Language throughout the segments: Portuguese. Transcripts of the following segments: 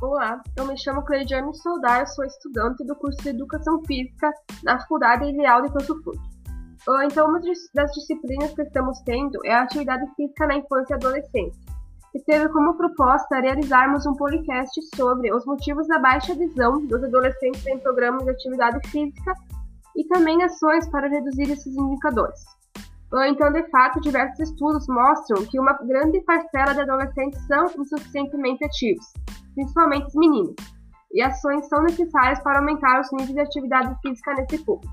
Olá, eu me chamo Cleidiane Soldar, sou estudante do curso de Educação Física na Faculdade Ideal de Campo Fundo. Ah, então, uma das disciplinas que estamos tendo é a atividade física na infância e adolescência, que teve como proposta realizarmos um podcast sobre os motivos da baixa adesão dos adolescentes em programas de atividade física e também ações para reduzir esses indicadores. Então, de fato, diversos estudos mostram que uma grande parcela de adolescentes são insuficientemente ativos principalmente os meninos, e ações são necessárias para aumentar os níveis de atividade física nesse público.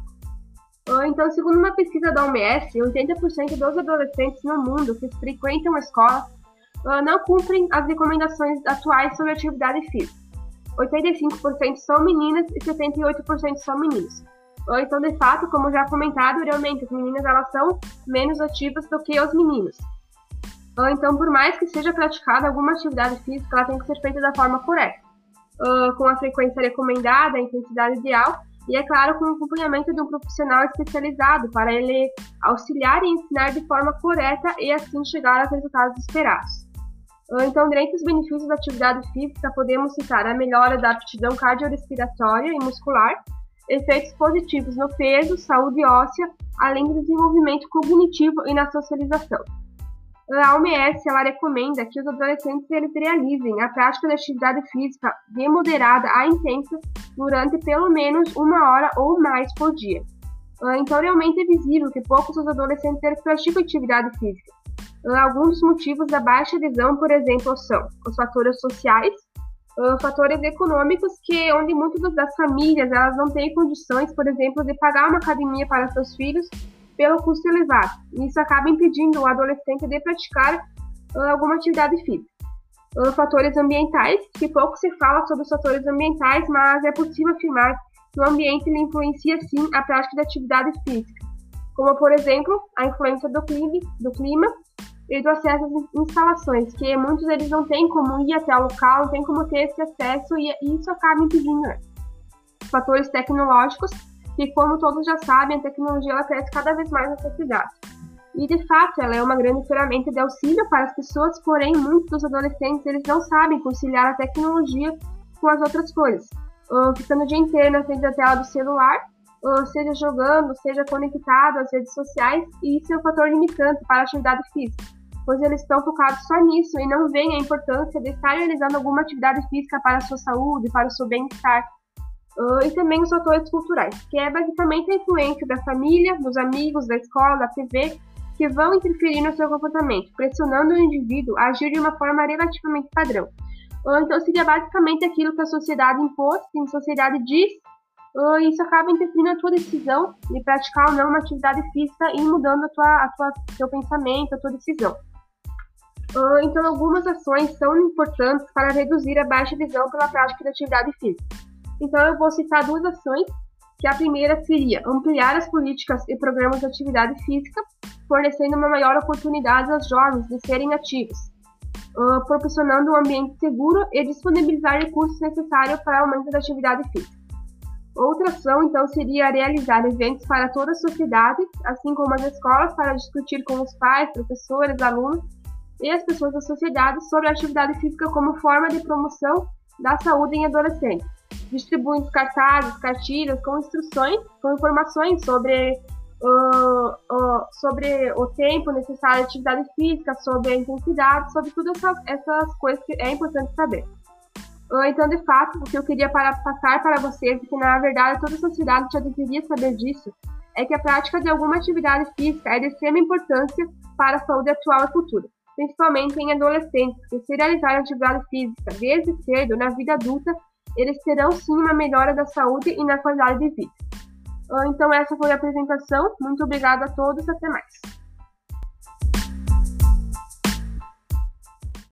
Então, segundo uma pesquisa da OMS, 80% dos adolescentes no mundo que frequentam a escola ah, não cumprem as recomendações atuais sobre atividade física. 85% são meninas e 78% são meninos. Ah, então, de fato, como já comentado, realmente as meninas elas são menos ativas do que os meninos. Uh, então, por mais que seja praticada alguma atividade física, ela tem que ser feita da forma correta, uh, com a frequência recomendada, a intensidade ideal e, é claro, com o acompanhamento de um profissional especializado para ele auxiliar e ensinar de forma correta e assim chegar aos resultados esperados. Então, dentre os benefícios da atividade física, podemos citar a melhora da aptidão cardiorrespiratória e muscular, efeitos positivos no peso, saúde óssea, além do desenvolvimento cognitivo e na socialização. A OMS ela recomenda que os adolescentes eles realizem a prática da atividade física de moderada a intensa durante pelo menos uma hora ou mais por dia. Ah, então, realmente é visível que poucos dos adolescentes eles praticam atividade física. Ah, alguns dos motivos da baixa adesão, por exemplo, são os fatores sociais, ah, fatores econômicos, que onde muitas das famílias elas não têm condições, por exemplo, de pagar uma academia para seus filhos pelo custo elevado. Isso acaba impedindo o adolescente de praticar uh, alguma atividade física. Uh, fatores ambientais, que pouco se fala sobre os fatores ambientais, mas é possível afirmar que o ambiente influencia sim a prática da atividade física, como por exemplo a influência do clima, do clima e do acesso às instalações, que muitos deles não têm como ir até o local, não têm como ter esse acesso e isso acaba impedindo. Né? Fatores tecnológicos, que, como todos já sabem, a tecnologia ela cresce cada vez mais na sociedade. E, de fato, ela é uma grande ferramenta de auxílio para as pessoas, porém, muitos dos adolescentes eles não sabem conciliar a tecnologia com as outras coisas. Uh, ficando o dia inteiro na frente da tela do celular, seja jogando, seja conectado às redes sociais, e isso é um fator limitante para a atividade física, pois eles estão focados só nisso e não veem a importância de estar realizando alguma atividade física para a sua saúde, para o seu bem-estar. Uh, e também os fatores culturais, que é basicamente a influência da família, dos amigos, da escola, da TV, que vão interferir no seu comportamento, pressionando o indivíduo a agir de uma forma relativamente padrão. Uh, então, seria basicamente aquilo que a sociedade impôs, que a sociedade diz, uh, e isso acaba interferindo na tua decisão de praticar ou não uma atividade física e mudando a tua, a tua, teu pensamento, a tua decisão. Então, algumas ações são importantes para reduzir a baixa visão pela prática da atividade física. Então, eu vou citar duas ações, que a primeira seria ampliar as políticas e programas de atividade física, fornecendo uma maior oportunidade aos jovens de serem ativos, uh, proporcionando um ambiente seguro e disponibilizar recursos necessários para o aumento da atividade física. Outra ação, então, seria realizar eventos para toda a sociedade, assim como as escolas, para discutir com os pais, professores, alunos e as pessoas da sociedade sobre a atividade física como forma de promoção da saúde em adolescentes distribuindo cartazes, cartilhas com instruções, com informações sobre, uh, uh, sobre o tempo necessário de atividade física, sobre a intensidade, sobre todas essas, essas coisas que é importante saber. Uh, então, de fato, o que eu queria para, passar para vocês, que na verdade toda a sociedade já deveria saber disso, é que a prática de alguma atividade física é de extrema importância para a saúde atual e futura, principalmente em adolescentes, que se realizar atividade física desde cedo na vida adulta eles terão sim uma melhora da saúde e na qualidade de vida. Ah, então, essa foi a apresentação. Muito obrigada a todos. Até mais.